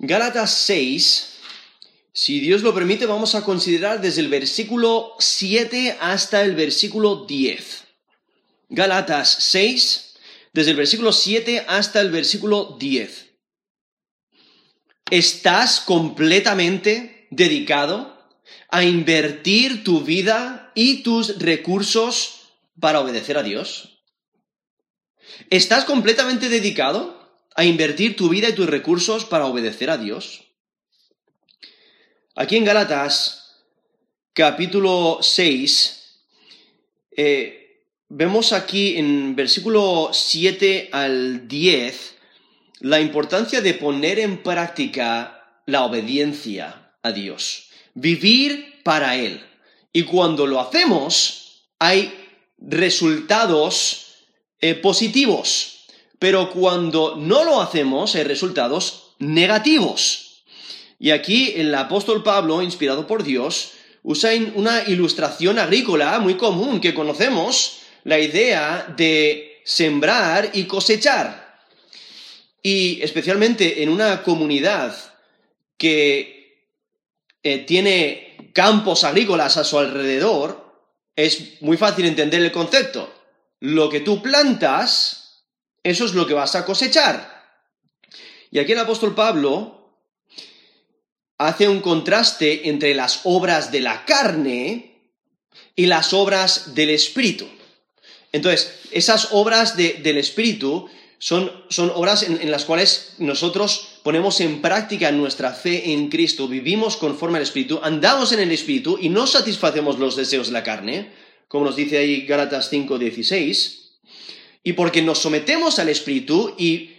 Gálatas 6, si Dios lo permite, vamos a considerar desde el versículo 7 hasta el versículo 10. Gálatas 6, desde el versículo 7 hasta el versículo 10. ¿Estás completamente dedicado a invertir tu vida y tus recursos para obedecer a Dios? ¿Estás completamente dedicado a invertir tu vida y tus recursos para obedecer a Dios? Aquí en Gálatas, capítulo 6, eh, vemos aquí en versículo 7 al 10 la importancia de poner en práctica la obediencia a Dios, vivir para Él. Y cuando lo hacemos, hay resultados eh, positivos, pero cuando no lo hacemos, hay resultados negativos. Y aquí el apóstol Pablo, inspirado por Dios, usa una ilustración agrícola muy común que conocemos, la idea de sembrar y cosechar. Y especialmente en una comunidad que eh, tiene campos agrícolas a su alrededor, es muy fácil entender el concepto. Lo que tú plantas, eso es lo que vas a cosechar. Y aquí el apóstol Pablo hace un contraste entre las obras de la carne y las obras del espíritu. Entonces, esas obras del espíritu son, obras en, las cuales nosotros ponemos en práctica nuestra fe en Cristo, vivimos conforme al Espíritu, andamos en el Espíritu y no satisfacemos los deseos de la carne, como nos dice ahí Gálatas 5:16, y porque nos sometemos al Espíritu y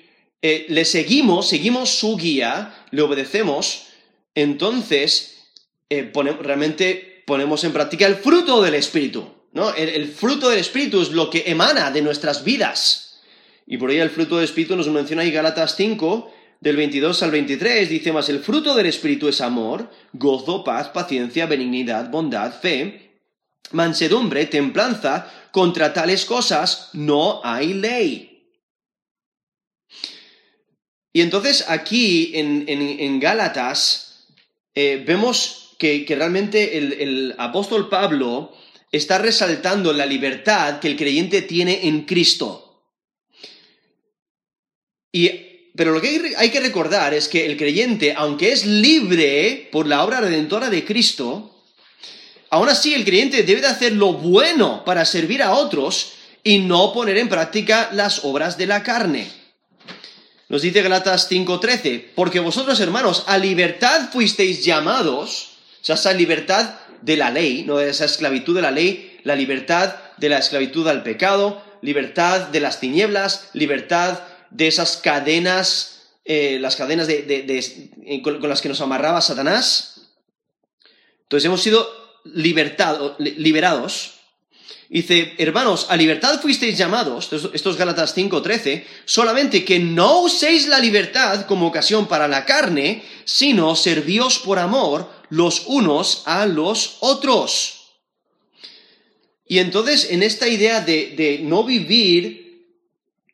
eh, le seguimos, seguimos su guía, le obedecemos, entonces eh, realmente ponemos en práctica el fruto del Espíritu. ¿no? el fruto del Espíritu es lo que emana de nuestras vidas. Y por ahí el fruto del Espíritu nos menciona ahí Gálatas 5, del 22 al 23, dice más, el fruto del Espíritu es amor, gozo, paz, paciencia, benignidad, bondad, fe, mansedumbre, templanza, contra tales cosas no hay ley. Y entonces aquí en, Gálatas eh, vemos que, realmente el apóstol Pablo está resaltando la libertad que el creyente tiene en Cristo pero lo que hay que recordar es que el creyente, aunque es libre por la obra redentora de Cristo, aún así el creyente debe de hacer lo bueno para servir a otros y no poner en práctica las obras de la carne. Nos dice Galatas 5:13, porque vosotros hermanos a libertad fuisteis llamados, o sea, esa libertad de la ley, no esa esclavitud de la ley, la libertad de la esclavitud al pecado, libertad de las tinieblas, libertad de esas cadenas, eh, las cadenas de, con, las que nos amarraba Satanás. Entonces hemos sido liberados. Dice, hermanos, a libertad fuisteis llamados, estos Gálatas 5:13, solamente que no uséis la libertad como ocasión para la carne, sino servíos por amor los unos a los otros. Y entonces, en esta idea de, de no vivir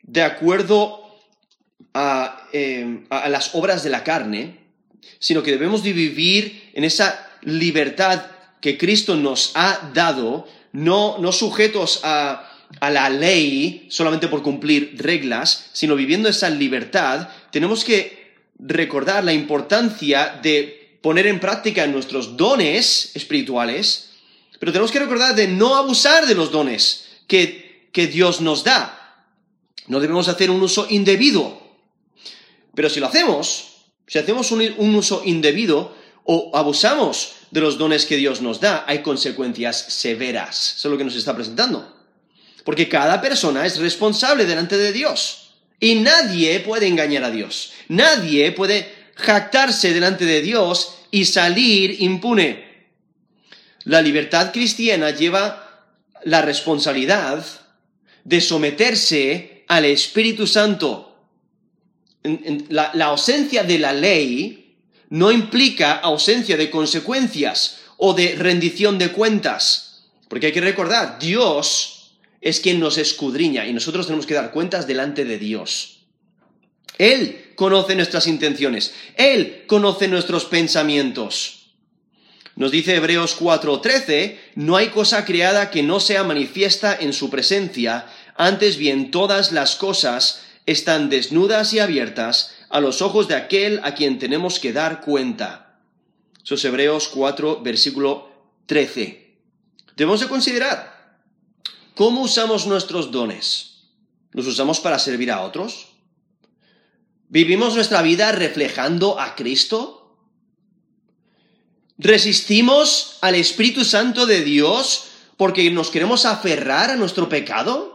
de acuerdo Em, a, las obras de la carne, sino que debemos de vivir en esa libertad que Cristo nos ha dado, no, no sujetos a, a la ley solamente por cumplir reglas, sino viviendo esa libertad, tenemos que recordar la importancia de poner en práctica nuestros dones espirituales, pero tenemos que recordar de no abusar de los dones que, que Dios nos da. No debemos hacer un uso indebido pero si lo hacemos, si hacemos un, uso indebido o abusamos de los dones que Dios nos da, hay consecuencias severas. Eso es lo que nos está presentando. Porque cada persona es responsable delante de Dios. Y nadie puede engañar a Dios. Nadie puede jactarse delante de Dios y salir impune. La libertad cristiana lleva la responsabilidad de someterse al Espíritu Santo la, ausencia de la ley no implica ausencia de consecuencias o de rendición de cuentas. Porque hay que recordar, Dios es quien nos escudriña y nosotros tenemos que dar cuentas delante de Dios. Él conoce nuestras intenciones. Él conoce nuestros pensamientos. Nos dice Hebreos 4:13, no hay cosa creada que no sea manifiesta en su presencia, antes bien todas las cosas están desnudas y abiertas a los ojos de aquel a quien tenemos que dar cuenta. Eso es Hebreos 4, versículo 13. Debemos de considerar cómo usamos nuestros dones. ¿Los usamos para servir a otros? ¿Vivimos nuestra vida reflejando a Cristo? ¿Resistimos al Espíritu Santo de Dios porque nos queremos aferrar a nuestro pecado?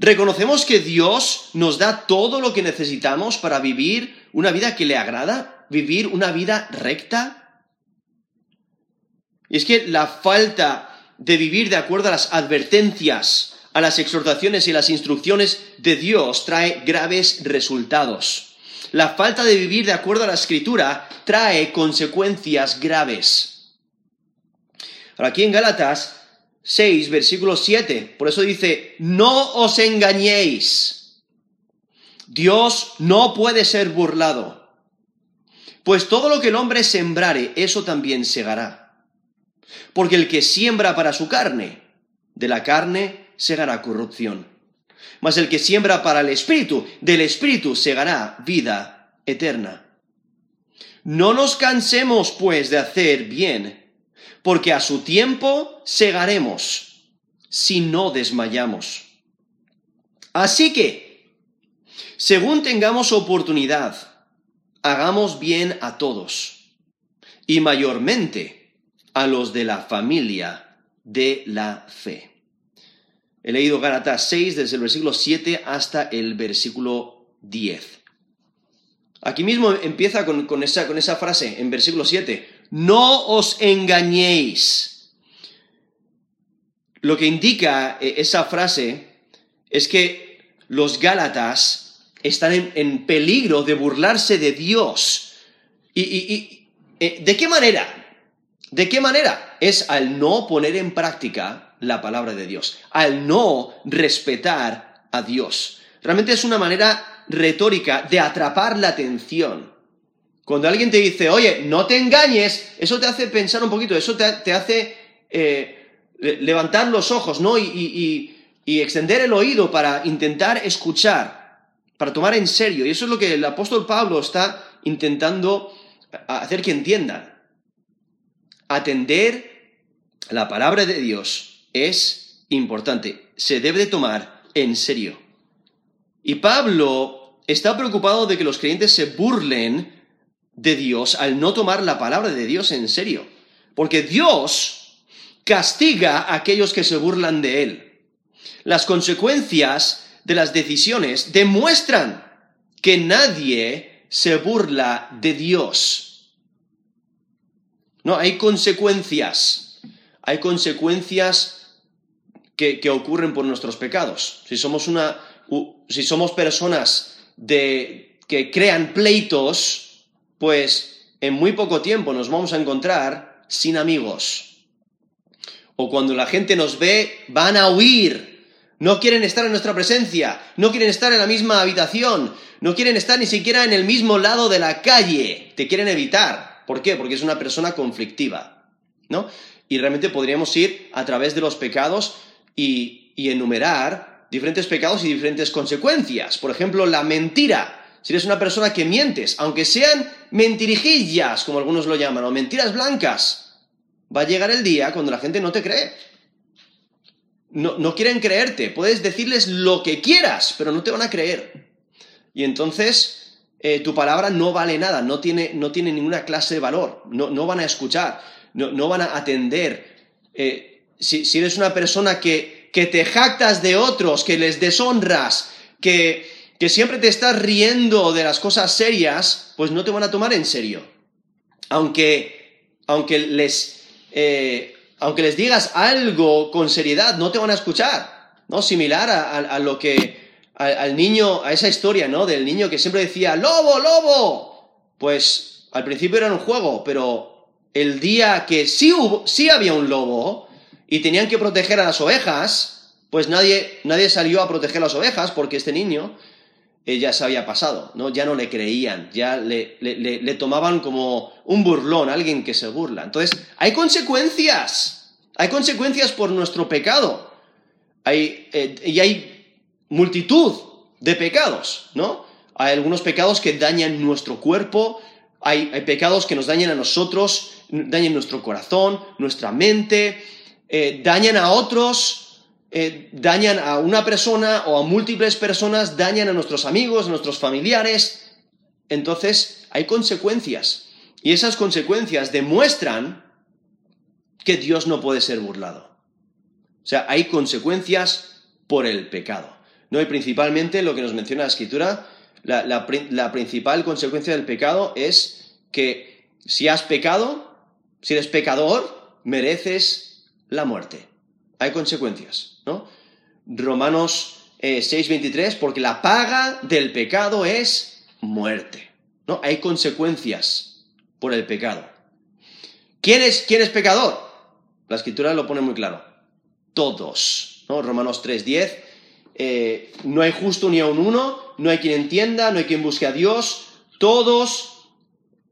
¿Reconocemos que Dios nos da todo lo que necesitamos para vivir una vida que le agrada? ¿Vivir una vida recta? Y es que la falta de vivir de acuerdo a las advertencias, a las exhortaciones y las instrucciones de Dios trae graves resultados. La falta de vivir de acuerdo a la escritura trae consecuencias graves. Ahora aquí en Gálatas 6, versículo 7. Por eso dice, no os engañéis. Dios no puede ser burlado. Pues todo lo que el hombre sembrare, eso también segará. Porque el que siembra para su carne, de la carne segará corrupción. Mas el que siembra para el espíritu, del espíritu segará vida eterna. No nos cansemos, pues, de hacer bien porque a su tiempo segaremos si no desmayamos. Así que, según tengamos oportunidad, hagamos bien a todos, y mayormente a los de la familia de la fe. He leído Gálatas 6 desde el versículo 7 hasta el versículo 10. Aquí mismo empieza con, esa, con esa frase, en versículo 7 no os engañéis. Lo que indica eh, esa frase es que los Gálatas están en, peligro de burlarse de Dios. ¿Y, eh, de qué manera? ¿De qué manera? Es al no poner en práctica la palabra de Dios, al no respetar a Dios. Realmente es una manera retórica de atrapar la atención. Cuando alguien te dice, oye, no te engañes, eso te hace pensar un poquito, eso te, hace eh, levantar los ojos, ¿no? Y, extender el oído para intentar escuchar, para tomar en serio. Y eso es lo que el apóstol Pablo está intentando hacer que entiendan. Atender la palabra de Dios es importante, se debe de tomar en serio. Y Pablo está preocupado de que los creyentes se burlen de Dios al no tomar la palabra de Dios en serio. Porque Dios castiga a aquellos que se burlan de Él. Las consecuencias de las decisiones demuestran que nadie se burla de Dios. No, hay consecuencias. Hay consecuencias que, ocurren por nuestros pecados. Si somos una. Si somos personas de, que crean pleitos, pues en muy poco tiempo nos vamos a encontrar sin amigos. O cuando la gente nos ve, van a huir. No quieren estar en nuestra presencia, no quieren estar en la misma habitación, no quieren estar ni siquiera en el mismo lado de la calle, te quieren evitar. ¿Por qué? Porque es una persona conflictiva, ¿no? Y realmente podríamos ir a través de los pecados y, y enumerar diferentes pecados y diferentes consecuencias. Por ejemplo, la mentira si eres una persona que mientes, aunque sean mentirijillas, como algunos lo llaman, o mentiras blancas, va a llegar el día cuando la gente no te cree. No, quieren creerte. Puedes decirles lo que quieras, pero no te van a creer. Y entonces eh, tu palabra no vale nada, no tiene, no tiene ninguna clase de valor, no, no van a escuchar, no, no van a atender. Eh, si, si, eres una persona que, que te jactas de otros, que les deshonras, que, que siempre te estás riendo de las cosas serias, pues no te van a tomar en serio. Aunque, aunque, les, eh, aunque les digas algo con seriedad, no te van a escuchar. ¿no? Similar a, lo que al niño, a esa historia, ¿no? Del niño que siempre decía, lobo, lobo. Pues al principio era un juego, pero el día que sí, hubo, sí había un lobo y tenían que proteger a las ovejas, pues nadie, nadie salió a proteger a las ovejas porque este niño ya se había pasado, ¿no? Ya no le creían, ya le, le, tomaban como un burlón, alguien que se burla. Entonces, hay consecuencias, hay consecuencias por nuestro pecado. Hay, eh, y hay multitud de pecados, ¿no? Hay algunos pecados que dañan nuestro cuerpo, hay, hay pecados que nos dañan a nosotros, dañan nuestro corazón, nuestra mente, eh, dañan a otros, eh, dañan a una persona o a múltiples personas, dañan a nuestros amigos, a nuestros familiares. Entonces, hay consecuencias. Y esas consecuencias demuestran que Dios no puede ser burlado. O sea, hay consecuencias por el pecado. ¿no? Y principalmente lo que nos menciona la Escritura, la, la principal consecuencia del pecado es que si has pecado, si eres pecador, mereces la muerte. Hay consecuencias. Romanos 6:23, eh, porque la paga del pecado es muerte. ¿no? Hay consecuencias por el pecado. ¿Quién es, quién es pecador? La escritura lo pone muy claro. Todos. ¿no? Romanos 3:10. Eh, no hay justo ni aun uno, no hay quien entienda, no hay quien busque a Dios. Todos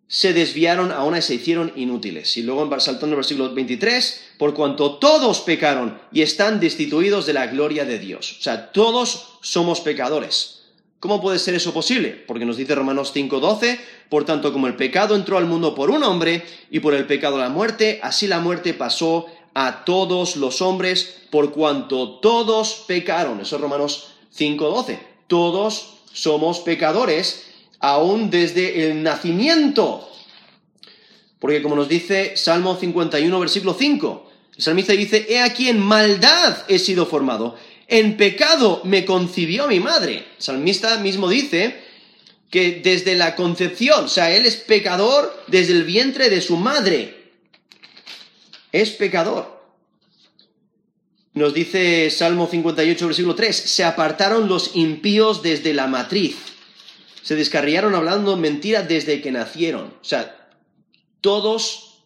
se desviaron a una y se hicieron inútiles. Y luego saltando el versículo 23, por cuanto todos pecaron y están destituidos de la gloria de Dios. O sea, todos somos pecadores. ¿Cómo puede ser eso posible? Porque nos dice Romanos 5:12, por tanto como el pecado entró al mundo por un hombre y por el pecado la muerte, así la muerte pasó a todos los hombres por cuanto todos pecaron. Eso es Romanos 5:12. Todos somos pecadores aún desde el nacimiento. Porque como nos dice Salmo 51, versículo 5, el salmista dice, he aquí en maldad he sido formado, en pecado me concibió mi madre. El salmista mismo dice que desde la concepción, o sea, él es pecador desde el vientre de su madre. Es pecador. Nos dice Salmo 58, versículo 3, se apartaron los impíos desde la matriz se descarriaron hablando mentira desde que nacieron. O sea, todos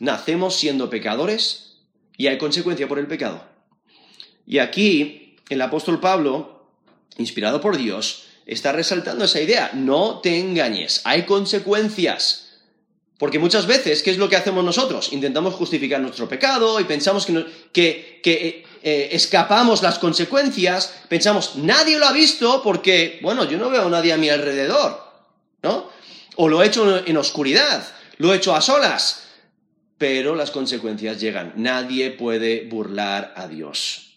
nacemos siendo pecadores y hay consecuencia por el pecado. Y aquí el apóstol Pablo, inspirado por Dios, está resaltando esa idea. No te engañes, hay consecuencias. Porque muchas veces, ¿qué es lo que hacemos nosotros? Intentamos justificar nuestro pecado y pensamos que, que, eh, escapamos las consecuencias, pensamos, nadie lo ha visto porque, bueno, yo no veo a nadie a mi alrededor, ¿no? O lo he hecho en oscuridad, lo he hecho a solas, pero las consecuencias llegan. Nadie puede burlar a Dios.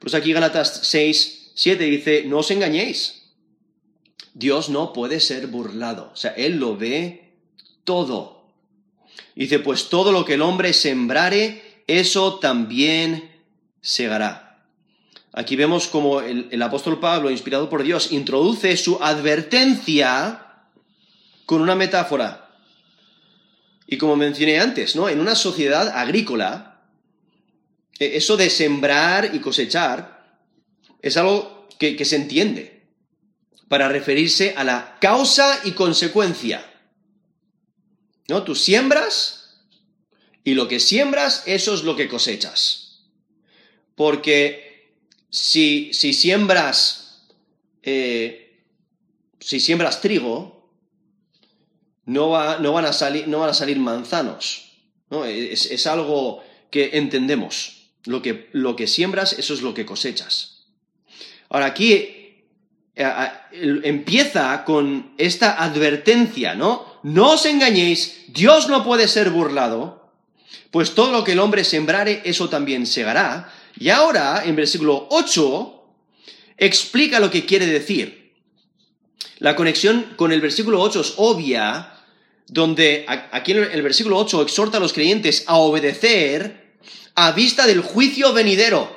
Pues aquí Galatas 6, 7 dice, no os engañéis. Dios no puede ser burlado. O sea, Él lo ve todo. Dice, pues todo lo que el hombre sembrare, eso también segará. Aquí vemos como el, apóstol Pablo, inspirado por Dios, introduce su advertencia con una metáfora. Y como mencioné antes, ¿no? En una sociedad agrícola, e, eso de sembrar y cosechar es algo que, que se entiende para referirse a la causa y consecuencia. ¿No? Tú siembras y lo que siembras, eso es lo que cosechas. Porque si, siembras, eh, si siembras trigo, no, van, a salir, no van a salir manzanos. Es, algo que entendemos. Lo que, lo que siembras, eso es lo que cosechas. Ahora aquí eh, empieza con esta advertencia, ¿no? No os engañéis, Dios no puede ser burlado, pues todo lo que el hombre sembrare, eso también segará. Y ahora, en versículo 8, explica lo que quiere decir. La conexión con el versículo 8 es obvia, donde aquí en el versículo 8 exhorta a los creyentes a obedecer a vista del juicio venidero.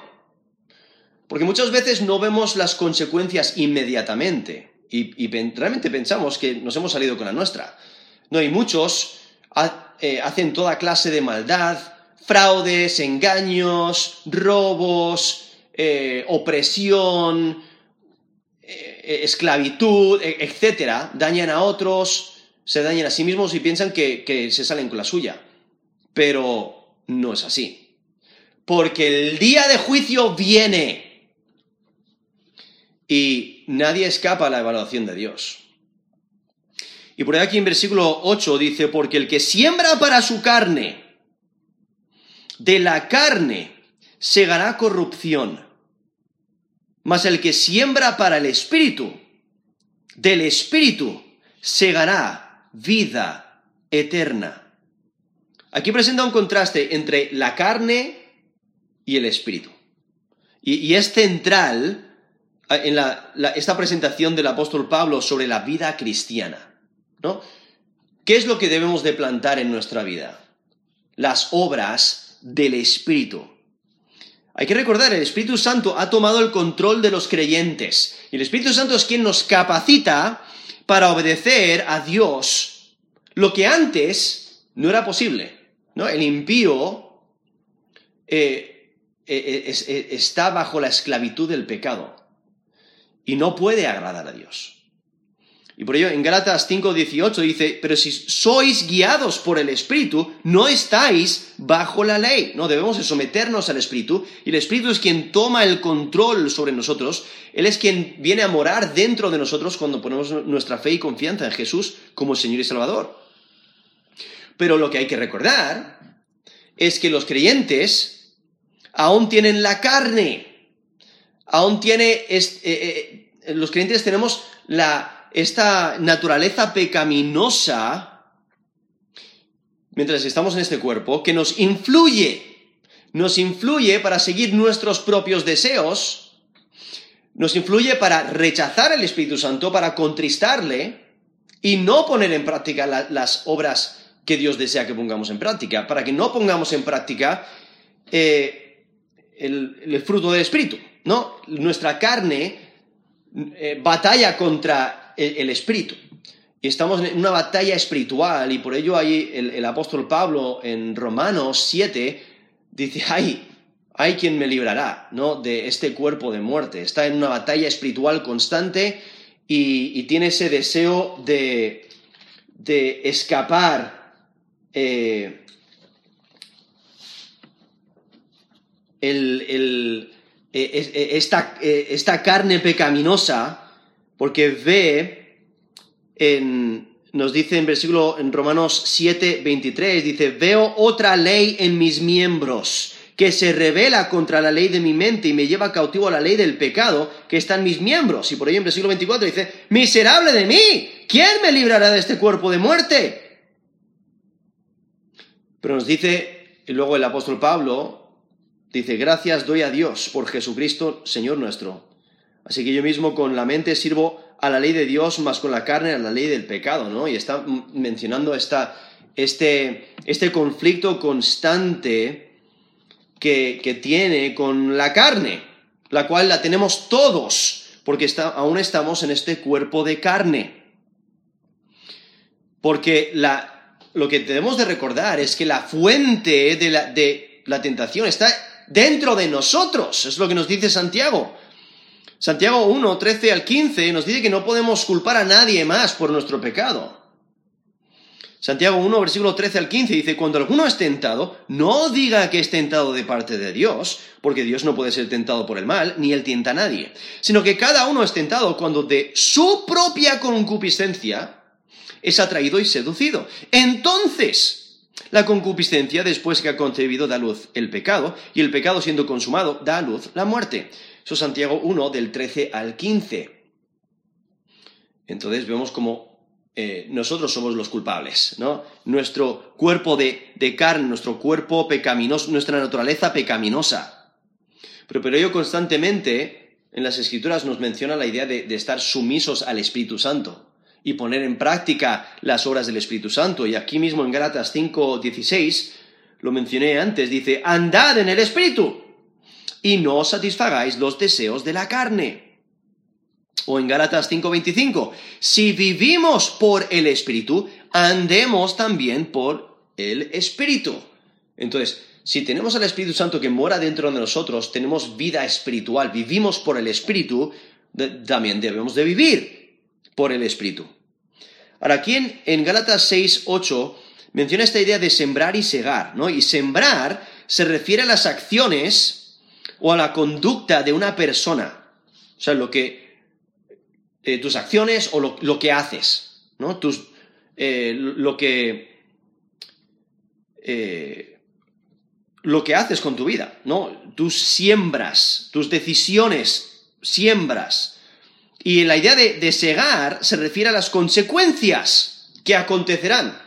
Porque muchas veces no vemos las consecuencias inmediatamente y, realmente pensamos que nos hemos salido con la nuestra. No, y muchos eh, hacen toda clase de maldad, fraudes, engaños, robos, eh, opresión, eh, esclavitud, e, etcétera, dañan a otros, se dañan a sí mismos y piensan que, que se salen con la suya. Pero no es así. Porque el día de juicio viene. Y nadie escapa a la evaluación de Dios. Y por aquí en versículo 8 dice, porque el que siembra para su carne, de la carne segará corrupción, mas el que siembra para el espíritu, del espíritu segará vida eterna. Aquí presenta un contraste entre la carne y el espíritu. Y, es central eh, en esta presentación del apóstol Pablo sobre la vida cristiana. ¿no? ¿Qué es lo que debemos de plantar en nuestra vida? Las obras del Espíritu. Hay que recordar, el Espíritu Santo ha tomado el control de los creyentes. Y el Espíritu Santo es quien nos capacita para obedecer a Dios, lo que antes no era posible. ¿no? El impío eh, eh, eh, está bajo la esclavitud del pecado y no puede agradar a Dios. Y por ello en Gálatas 5:18 dice, pero si sois guiados por el Espíritu, no estáis bajo la ley. No, debemos someternos al Espíritu y el Espíritu es quien toma el control sobre nosotros. Él es quien viene a morar dentro de nosotros cuando ponemos nuestra fe y confianza en Jesús como Señor y Salvador. Pero lo que hay que recordar es que los creyentes aún tienen la carne, aún tiene, eh, eh, los creyentes tenemos la, esta naturaleza pecaminosa, mientras estamos en este cuerpo, que nos influye, nos influye para seguir nuestros propios deseos, nos influye para rechazar al Espíritu Santo, para contristarle y no poner en práctica las obras que Dios desea que pongamos en práctica, para que no pongamos en práctica eh, el, fruto del Espíritu, ¿no? Nuestra carne eh, batalla contra el, Espíritu. Y estamos en una batalla espiritual y por ello hay el, apóstol Pablo en Romanos 7 dice, ay, hay quien me librará, ¿no? De este cuerpo de muerte. Está en una batalla espiritual constante y, tiene ese deseo de, de escapar eh, el, e, e, esta, e, esta, carne pecaminosa, porque ve, en, nos dice en versículo en Romanos 7, 23, dice, veo otra ley en mis miembros que se revela contra la ley de mi mente y me lleva cautivo a la ley del pecado que está en mis miembros. Y por ello en versículo 24 dice, miserable de mí, ¿quién me librará de este cuerpo de muerte? Pero nos dice, y luego el apóstol Pablo, Dice, gracias doy a Dios por Jesucristo, Señor nuestro. Así que yo mismo con la mente sirvo a la ley de Dios, más con la carne a la ley del pecado, ¿no? Y está mencionando esta, este, este conflicto constante que, que, tiene con la carne, la cual la tenemos todos, porque está, aún estamos en este cuerpo de carne. Porque la, lo que tenemos de recordar es que la fuente de la, de la tentación está dentro de nosotros. Es lo que nos dice Santiago. Santiago 1, 13 al 15 nos dice que no podemos culpar a nadie más por nuestro pecado. Santiago 1, versículo 13 al 15 dice, cuando alguno es tentado, no diga que es tentado de parte de Dios, porque Dios no puede ser tentado por el mal, ni él tienta a nadie, sino que cada uno es tentado cuando de su propia concupiscencia es atraído y seducido. Entonces, la concupiscencia, después que ha concebido, da luz el pecado, y el pecado siendo consumado, da a luz la muerte. Eso es Santiago 1, del 13 al 15. Entonces vemos como eh, nosotros somos los culpables, ¿no? Nuestro cuerpo de, carne, nuestro cuerpo pecaminoso, nuestra naturaleza pecaminosa. Pero, pero ello constantemente en las escrituras nos menciona la idea de estar sumisos al Espíritu Santo y poner en práctica las obras del Espíritu Santo. Y aquí mismo en Gálatas 5, 16, lo mencioné antes, dice, andad en el Espíritu y no satisfagáis los deseos de la carne. O en Gálatas 5:25, si vivimos por el Espíritu, andemos también por el Espíritu. Entonces, si tenemos al Espíritu Santo que mora dentro de nosotros, tenemos vida espiritual, vivimos por el Espíritu, también debemos de vivir por el Espíritu. Ahora, aquí en, en Gálatas 6, 8 menciona esta idea de sembrar y segar, ¿no? Y sembrar se refiere a las acciones o a la conducta de una persona. O sea, lo que eh, tus acciones o lo, que haces, ¿no? Eh, lo que... Eh, lo que haces con tu vida, ¿no? Tus siembras, tus decisiones, siembras. Y la idea de, de segar se refiere a las consecuencias que acontecerán.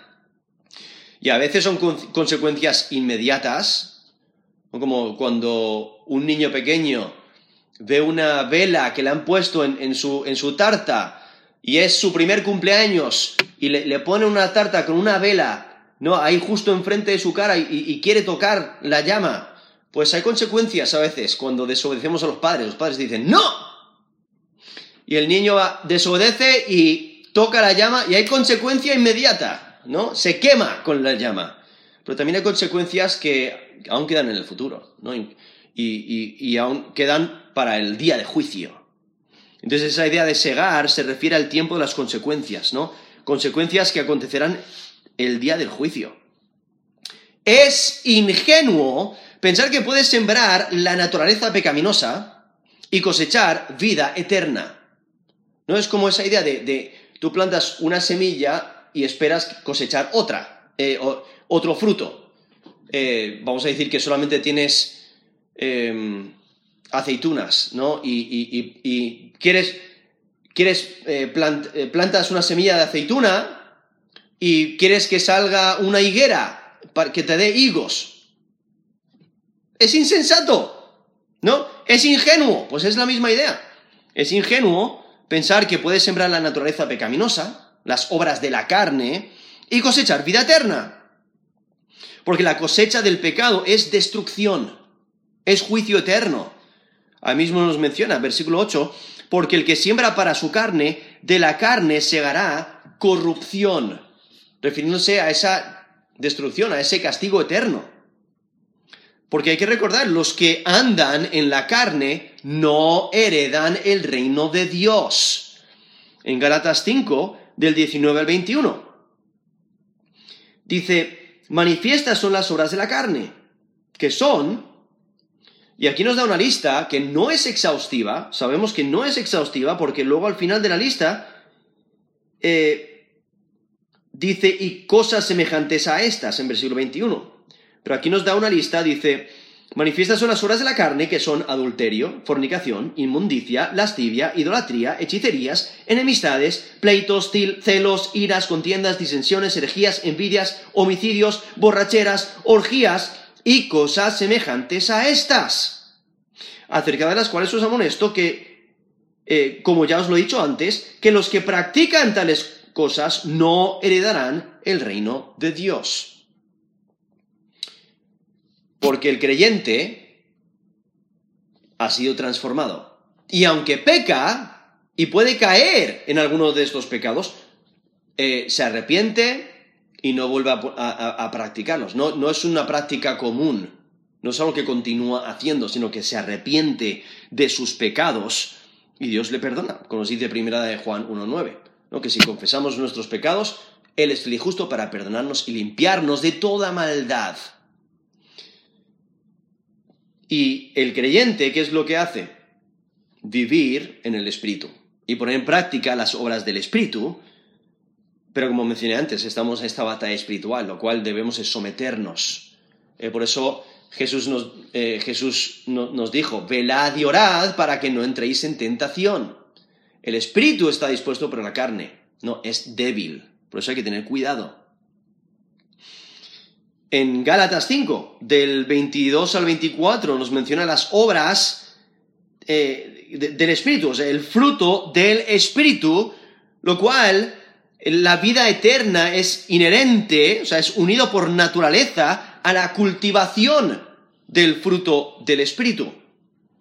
Y a veces son consecuencias inmediatas, como cuando un niño pequeño ve una vela que le han puesto en, su, en su, tarta y es su primer cumpleaños y le, pone una tarta con una vela, ¿no? Ahí justo enfrente de su cara y, quiere tocar la llama. Pues hay consecuencias a veces cuando desobedecemos a los padres. Los padres dicen, ¡No! Y el niño desobedece y toca la llama y hay consecuencia inmediata, ¿no? Se quema con la llama. Pero también hay consecuencias que aún quedan en el futuro, ¿no? y, aún quedan para el día de juicio. Entonces esa idea de segar se refiere al tiempo de las consecuencias, ¿no? Consecuencias que acontecerán el día del juicio. Es ingenuo pensar que puedes sembrar la naturaleza pecaminosa y cosechar vida eterna. No es como esa idea de, tú plantas una semilla y esperas cosechar otra, eh, otro fruto. Eh, vamos a decir que solamente tienes Em, aceitunas, ¿no? Y, quieres, quieres eh, eh, plantas una semilla de aceituna y quieres que salga una higuera para que te dé higos. Es insensato, ¿no? Es ingenuo, pues es la misma idea. Es ingenuo pensar que puedes sembrar la naturaleza pecaminosa, las obras de la carne, y cosechar vida eterna. Porque la cosecha del pecado es destrucción es juicio eterno. Ahí mismo nos menciona, versículo 8, porque el que siembra para su carne, de la carne segará corrupción, refiriéndose a esa destrucción, a ese castigo eterno. Porque hay que recordar, los que andan en la carne no heredan el reino de Dios. En Galatas 5, del 19 al 21. Dice, manifiestas son las obras de la carne, que son y aquí nos da una lista que no es exhaustiva, sabemos que no es exhaustiva porque luego al final de la lista eh, dice y cosas semejantes a estas en versículo 21. Pero aquí nos da una lista, dice, manifiestas son las horas de la carne que son adulterio, fornicación, inmundicia, lascivia, idolatría, hechicerías, enemistades, pleitos, celos, iras, contiendas, disensiones, herejías, envidias, homicidios, borracheras, orgías, y cosas semejantes a estas, acerca de las cuales os amonesto que, eh, como ya os lo he dicho antes, que los que practican tales cosas no heredarán el reino de Dios. Porque el creyente ha sido transformado. Y aunque peca y puede caer en alguno de estos pecados, eh, se arrepiente, y no vuelve a, practicarlos. No, no, es una práctica común, no es algo que continúa haciendo, sino que se arrepiente de sus pecados y Dios le perdona, como nos dice primera de Juan 1.9, ¿no? que si confesamos nuestros pecados, Él es feliz justo para perdonarnos y limpiarnos de toda maldad. Y el creyente, ¿qué es lo que hace? Vivir en el Espíritu y poner en práctica las obras del Espíritu pero como mencioné antes, estamos en esta batalla espiritual, lo cual debemos someternos. Eh, por eso Jesús, nos, eh, Jesús nos dijo, velad y orad para que no entréis en tentación. El espíritu está dispuesto, pero la carne no, es débil. Por eso hay que tener cuidado. En Gálatas 5, del 22 al 24, nos menciona las obras eh, del espíritu, o sea, el fruto del espíritu, lo cual la vida eterna es inherente, o sea, es unido por naturaleza a la cultivación del fruto del Espíritu.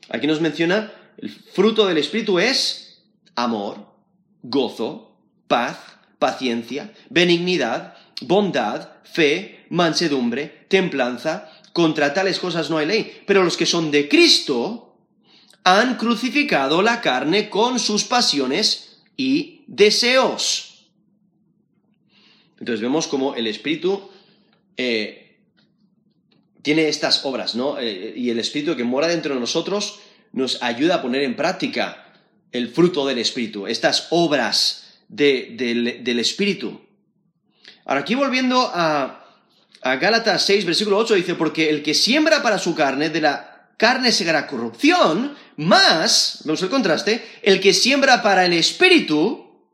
Aquí nos menciona, el fruto del Espíritu es amor, gozo, paz, paciencia, benignidad, bondad, fe, mansedumbre, templanza. Contra tales cosas no hay ley. Pero los que son de Cristo han crucificado la carne con sus pasiones y deseos. Entonces vemos como el Espíritu eh, tiene estas obras, ¿no? Eh, y el Espíritu que mora dentro de nosotros nos ayuda a poner en práctica el fruto del Espíritu, estas obras del Espíritu. Ahora, aquí volviendo a, a Gálatas 6, versículo 8, dice, porque el que siembra para su carne, de la carne segará corrupción, más, vemos el contraste, el que siembra para el Espíritu,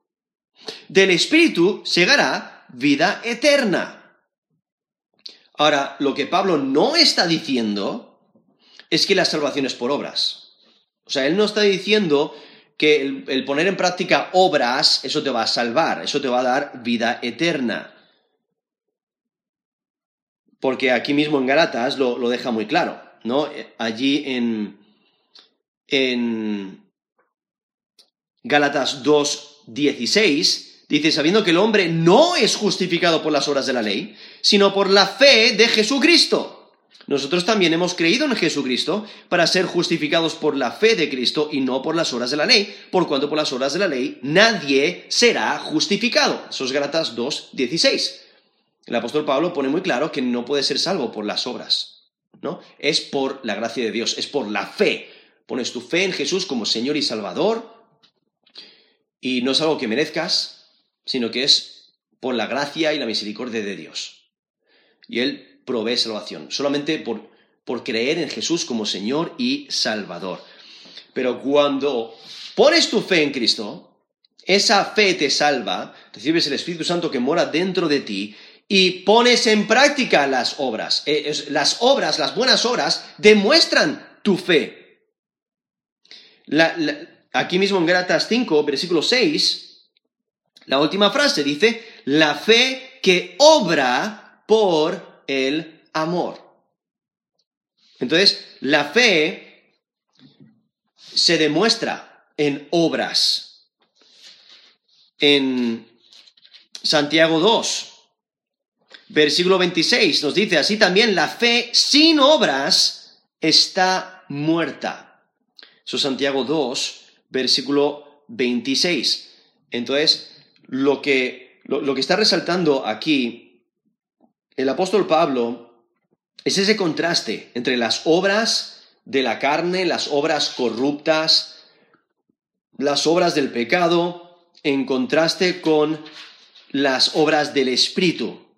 del Espíritu segará vida eterna. Ahora, lo que Pablo no está diciendo es que la salvación es por obras. O sea, él no está diciendo que el, el, poner en práctica obras, eso te va a salvar, eso te va a dar vida eterna porque aquí mismo en Galatas lo, deja muy claro, ¿no? Allí en, en Gálatas 2, 16, dice, sabiendo que el hombre no es justificado por las obras de la ley, sino por la fe de Jesucristo. Nosotros también hemos creído en Jesucristo para ser justificados por la fe de Cristo y no por las obras de la ley, por cuanto por las obras de la ley nadie será justificado. Eso es Gálatas 2, 16. El apóstol Pablo pone muy claro que no puede ser salvo por las obras, ¿no? Es por la gracia de Dios, es por la fe. Pones tu fe en Jesús como Señor y Salvador y no es algo que merezcas, sino que es por la gracia y la misericordia de Dios. Y Él provee salvación, solamente por, por creer en Jesús como Señor y Salvador. Pero cuando pones tu fe en Cristo, esa fe te salva, recibes el Espíritu Santo que mora dentro de ti y pones en práctica las obras. Eh, las obras, las buenas obras, demuestran tu fe. aquí mismo en Gálatas 5, versículo 6, la última frase dice, la fe que obra por el amor. Entonces, la fe se demuestra en obras. En Santiago 2, Versículo 26 nos dice, así también la fe sin obras está muerta. Eso es Santiago 2, versículo 26. Entonces, lo que, lo, que está resaltando aquí el apóstol Pablo es ese contraste entre las obras de la carne, las obras corruptas, las obras del pecado, en contraste con las obras del Espíritu.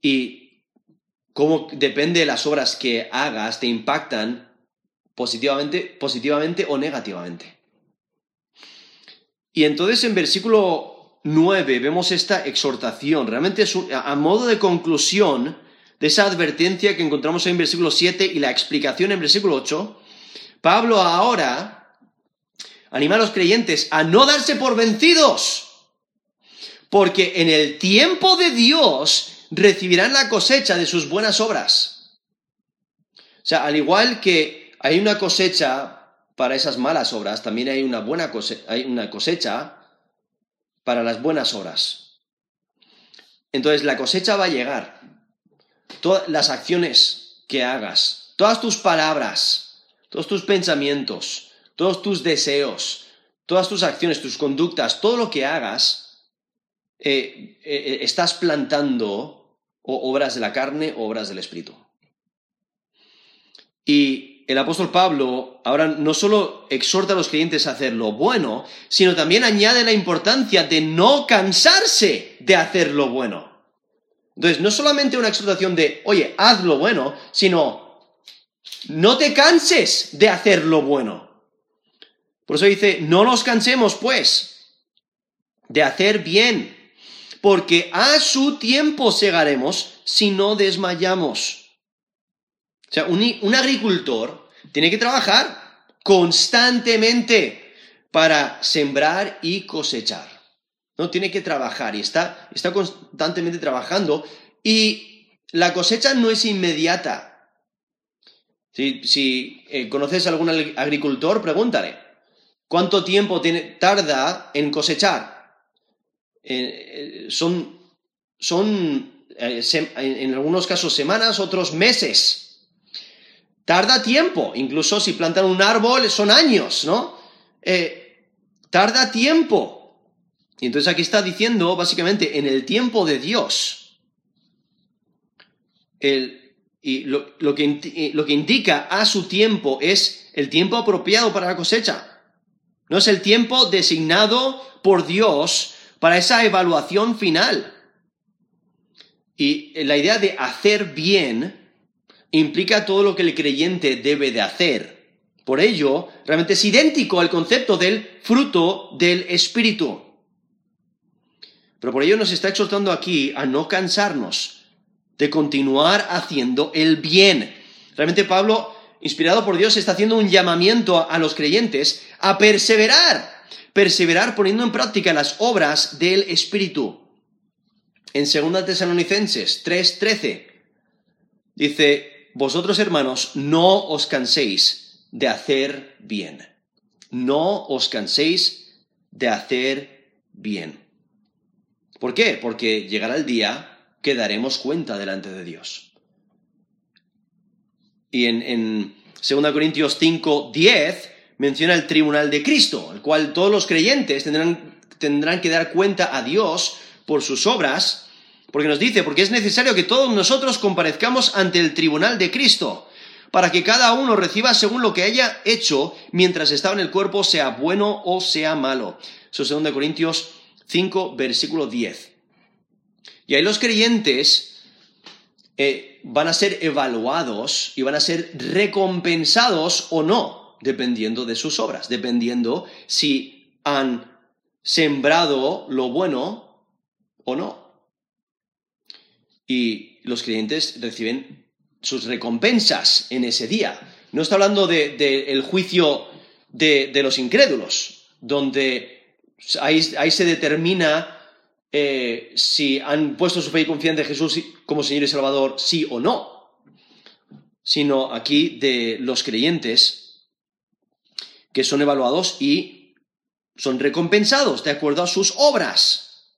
Y cómo depende de las obras que hagas, te impactan positivamente, positivamente o negativamente. Y entonces en versículo 9 vemos esta exhortación, realmente es a modo de conclusión de esa advertencia que encontramos en versículo 7 y la explicación en versículo 8, Pablo ahora anima a los creyentes a no darse por vencidos, porque en el tiempo de Dios recibirán la cosecha de sus buenas obras. O sea, al igual que hay una cosecha para esas malas obras, también hay una, buena cosecha, hay una cosecha para las buenas obras. Entonces, la cosecha va a llegar. Todas las acciones que hagas, todas tus palabras, todos tus pensamientos, todos tus deseos, todas tus acciones, tus conductas, todo lo que hagas, eh, eh, estás plantando o obras de la carne o obras del Espíritu. Y el apóstol Pablo ahora no solo exhorta a los creyentes a hacer lo bueno, sino también añade la importancia de no cansarse de hacer lo bueno. Entonces, no solamente una exhortación de, oye, haz lo bueno, sino, no te canses de hacer lo bueno. Por eso dice, no nos cansemos, pues, de hacer bien, porque a su tiempo segaremos si no desmayamos. O sea, un, agricultor tiene que trabajar constantemente para sembrar y cosechar. ¿no? Tiene que trabajar y está, está constantemente trabajando y la cosecha no es inmediata. Si, eh, conoces a algún agricultor, pregúntale, ¿cuánto tiempo tiene, tarda en cosechar? Eh, son, son eh, en algunos casos semanas, otros meses. Tarda tiempo, incluso si plantan un árbol son años, ¿no? Eh, tarda tiempo. Y entonces aquí está diciendo, básicamente, en el tiempo de Dios. y lo, que, lo que indica a su tiempo es el tiempo apropiado para la cosecha. No es el tiempo designado por Dios para esa evaluación final. Y la idea de hacer bien implica todo lo que el creyente debe de hacer. Por ello, realmente es idéntico al concepto del fruto del Espíritu. Pero por ello nos está exhortando aquí a no cansarnos de continuar haciendo el bien. Realmente Pablo, inspirado por Dios, está haciendo un llamamiento a los creyentes a perseverar, perseverar poniendo en práctica las obras del Espíritu. En 2 Tesalonicenses 3:13 dice, vosotros hermanos, no os canséis de hacer bien. No os canséis de hacer bien. ¿Por qué? Porque llegará el día que daremos cuenta delante de Dios. Y en, en 2 Corintios 5, 10 menciona el tribunal de Cristo, el cual todos los creyentes tendrán, tendrán que dar cuenta a Dios por sus obras, porque nos dice, porque es necesario que todos nosotros comparezcamos ante el tribunal de Cristo, para que cada uno reciba según lo que haya hecho mientras estaba en el cuerpo, sea bueno o sea malo. Eso es 2 Corintios 5, versículo 10. Y ahí los creyentes eh, van a ser evaluados y van a ser recompensados o no, dependiendo de sus obras, dependiendo si han sembrado lo bueno o no. Y los creyentes reciben sus recompensas en ese día. No está hablando del juicio de, de los incrédulos, donde Ahí, se determina eh, si han puesto su fe y confianza en Jesús como Señor y Salvador, sí o no, sino aquí de los creyentes que son evaluados y son recompensados de acuerdo a sus obras.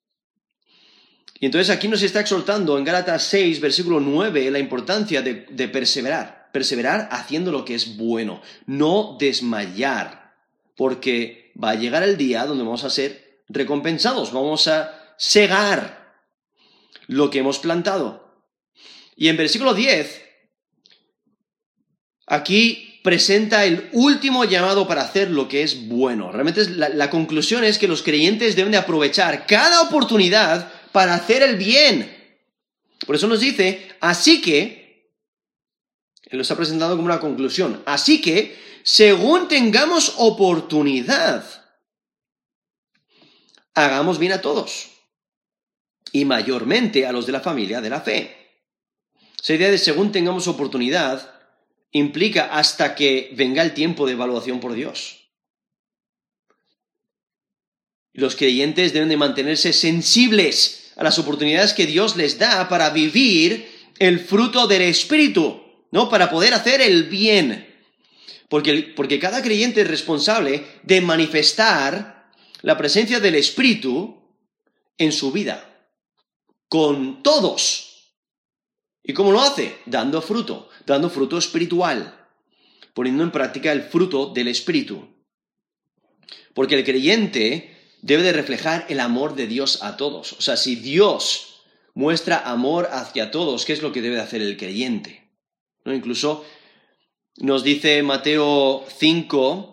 Y entonces aquí nos está exhortando en Gálatas 6, versículo 9, la importancia de, de perseverar, perseverar haciendo lo que es bueno, no desmayar, porque va a llegar el día donde vamos a ser recompensados, vamos a segar lo que hemos plantado. Y en versículo 10, aquí presenta el último llamado para hacer lo que es bueno. Realmente la, conclusión es que los creyentes deben de aprovechar cada oportunidad para hacer el bien. Por eso nos dice, así que, él lo está presentando como una conclusión, así que según tengamos oportunidad. Hagamos bien a todos, y mayormente a los de la familia de la fe. Esa idea de según tengamos oportunidad implica hasta que venga el tiempo de evaluación por Dios. Los creyentes deben de mantenerse sensibles a las oportunidades que Dios les da para vivir el fruto del Espíritu, ¿no? Para poder hacer el bien. Porque, cada creyente es responsable de manifestar la presencia del Espíritu en su vida, con todos. ¿Y cómo lo hace? Dando fruto, dando fruto espiritual, poniendo en práctica el fruto del Espíritu. Porque el creyente debe de reflejar el amor de Dios a todos. O sea, si Dios muestra amor hacia todos, ¿qué es lo que debe de hacer el creyente? ¿No? Incluso nos dice Mateo 5,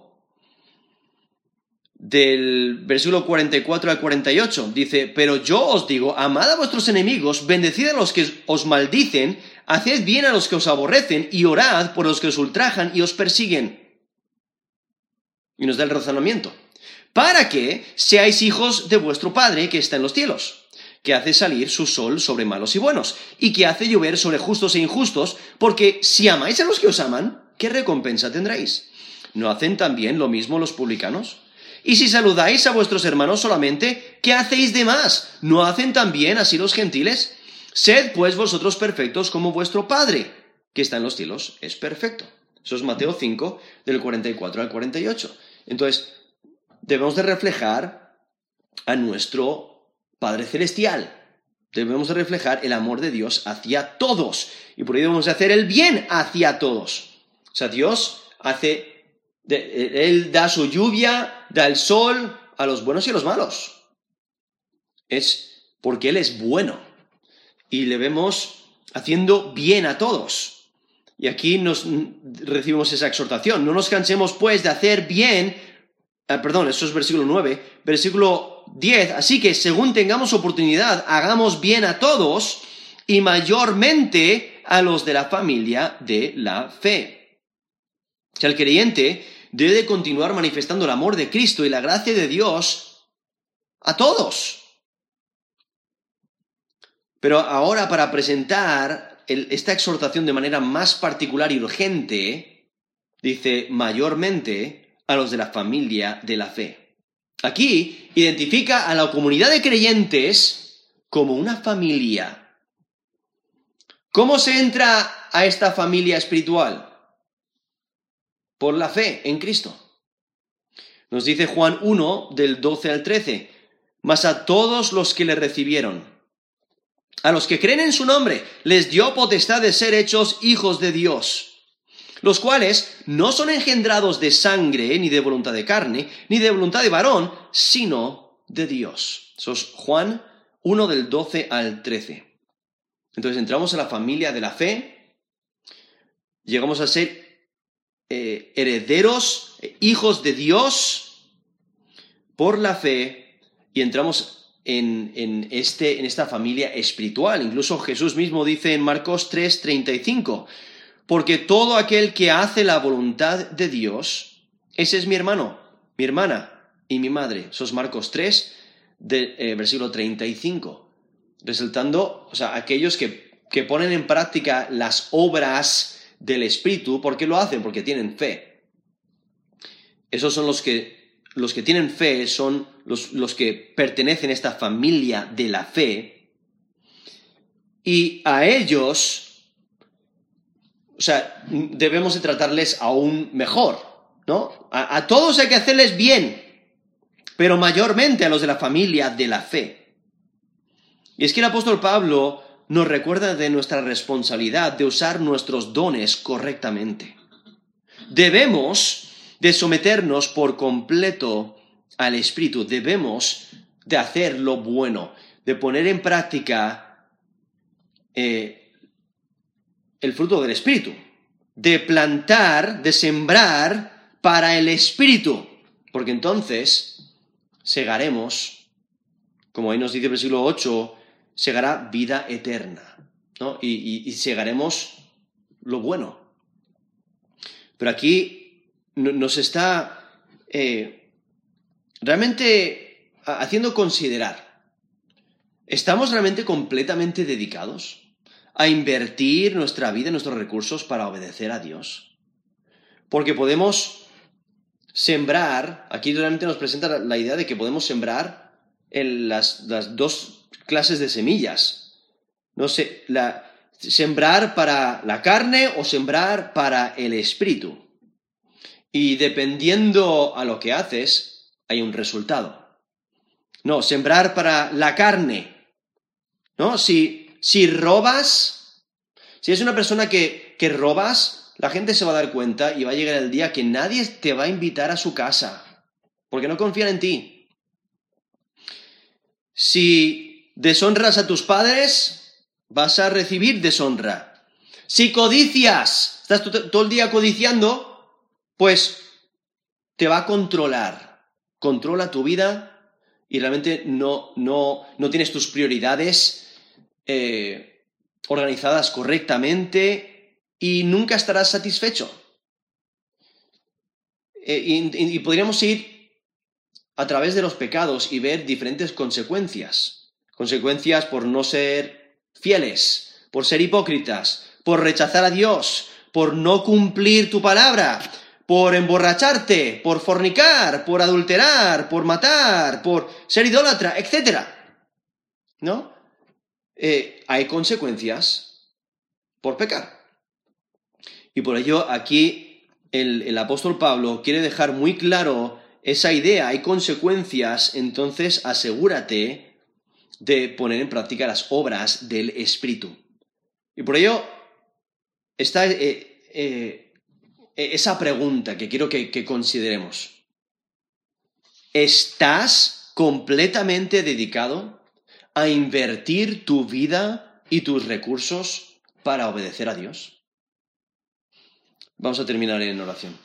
del versículo 44 al 48. Dice, pero yo os digo, amad a vuestros enemigos, bendecid a los que os maldicen, haced bien a los que os aborrecen y orad por los que os ultrajan y os persiguen. Y nos da el razonamiento. Para que seáis hijos de vuestro Padre que está en los cielos que hace salir su sol sobre malos y buenos, y que hace llover sobre justos e injustos, porque si amáis a los que os aman, ¿qué recompensa tendréis? ¿No hacen también lo mismo los publicanos? Y si saludáis a vuestros hermanos solamente, ¿qué hacéis de más? ¿No hacen también así los gentiles? Sed pues vosotros perfectos como vuestro Padre, que está en los cielos, es perfecto. Eso es Mateo 5, del 44 al 48. Entonces, debemos de reflejar a nuestro Padre Celestial. Debemos de reflejar el amor de Dios hacia todos. Y por ello debemos de hacer el bien hacia todos. O sea, Dios hace, Él da su lluvia, da el sol a los buenos y a los malos. Es porque Él es bueno. Y le vemos haciendo bien a todos. Y aquí nos recibimos esa exhortación. No nos cansemos pues de hacer bien, ah, perdón, eso es versículo 9, versículo 10, así que según tengamos oportunidad, hagamos bien a todos y mayormente a los de la familia de la fe. O sea, el creyente debe continuar manifestando el amor de Cristo y la gracia de Dios a todos. Pero ahora para presentar esta exhortación de manera más particular y urgente, dice mayormente a los de la familia de la fe. Aquí identifica a la comunidad de creyentes como una familia. ¿Cómo se entra a esta familia espiritual? Por la fe en Cristo. Nos dice Juan 1 del 12 al 13, mas a todos los que le recibieron, a los que creen en su nombre, les dio potestad de ser hechos hijos de Dios, los cuales no son engendrados de sangre, ni de voluntad de carne, ni de voluntad de varón, sino de Dios. Eso es Juan 1 del 12 al 13. Entonces entramos en la familia de la fe, llegamos a ser eh, herederos, hijos de Dios, por la fe, y entramos en, este, en esta familia espiritual. Incluso Jesús mismo dice en Marcos 3:35, porque todo aquel que hace la voluntad de Dios, ese es mi hermano, mi hermana y mi madre. Eso es Marcos 3, de, eh, versículo 35. Resultando, o sea, aquellos que, que ponen en práctica las obras del Espíritu, ¿por qué lo hacen? Porque tienen fe. Esos son los que los que tienen fe son los, que pertenecen a esta familia de la fe. Y a ellos, o sea, debemos de tratarles aún mejor, ¿no? A, a todos hay que hacerles bien, pero mayormente a los de la familia de la fe. Y es que el apóstol Pablo nos recuerda de nuestra responsabilidad de usar nuestros dones correctamente. Debemos de someternos por completo al Espíritu. Debemos de hacer lo bueno, de poner en práctica eh, el fruto del Espíritu, de plantar, de sembrar para el Espíritu, porque entonces segaremos, como ahí nos dice el versículo 8, segará vida eterna, ¿no? y segaremos lo bueno. Pero aquí nos está eh, realmente haciendo considerar, ¿estamos realmente completamente dedicados a invertir nuestra vida, nuestros recursos para obedecer a Dios? Porque podemos sembrar, aquí realmente nos presenta la idea de que podemos sembrar en las, dos clases de semillas. No sé, sembrar para la carne o sembrar para el espíritu. Y dependiendo a lo que haces, hay un resultado. No, sembrar para la carne. ¿No? Si, si robas, si es una persona que, que robas, la gente se va a dar cuenta y va a llegar el día que nadie te va a invitar a su casa, porque no confían en ti. Si deshonras a tus padres, vas a recibir deshonra. Si codicias, estás todo el día codiciando, pues te va a controlar. Controla tu vida y realmente no, no, no tienes tus prioridades eh, organizadas correctamente y nunca estarás satisfecho. Eh, y, podríamos ir a través de los pecados y ver diferentes consecuencias. Consecuencias por no ser fieles, por ser hipócritas, por rechazar a Dios, por no cumplir tu palabra, por emborracharte, por fornicar, por adulterar, por matar, por ser idólatra, etc. ¿No? Eh, hay consecuencias por pecar. Y por ello aquí el, el apóstol Pablo quiere dejar muy claro esa idea, hay consecuencias, entonces asegúrate de poner en práctica las obras del Espíritu. Y por ello está eh, eh, esa pregunta que quiero que, que consideremos. ¿Estás completamente dedicado a invertir tu vida y tus recursos para obedecer a Dios? Vamos a terminar en oración.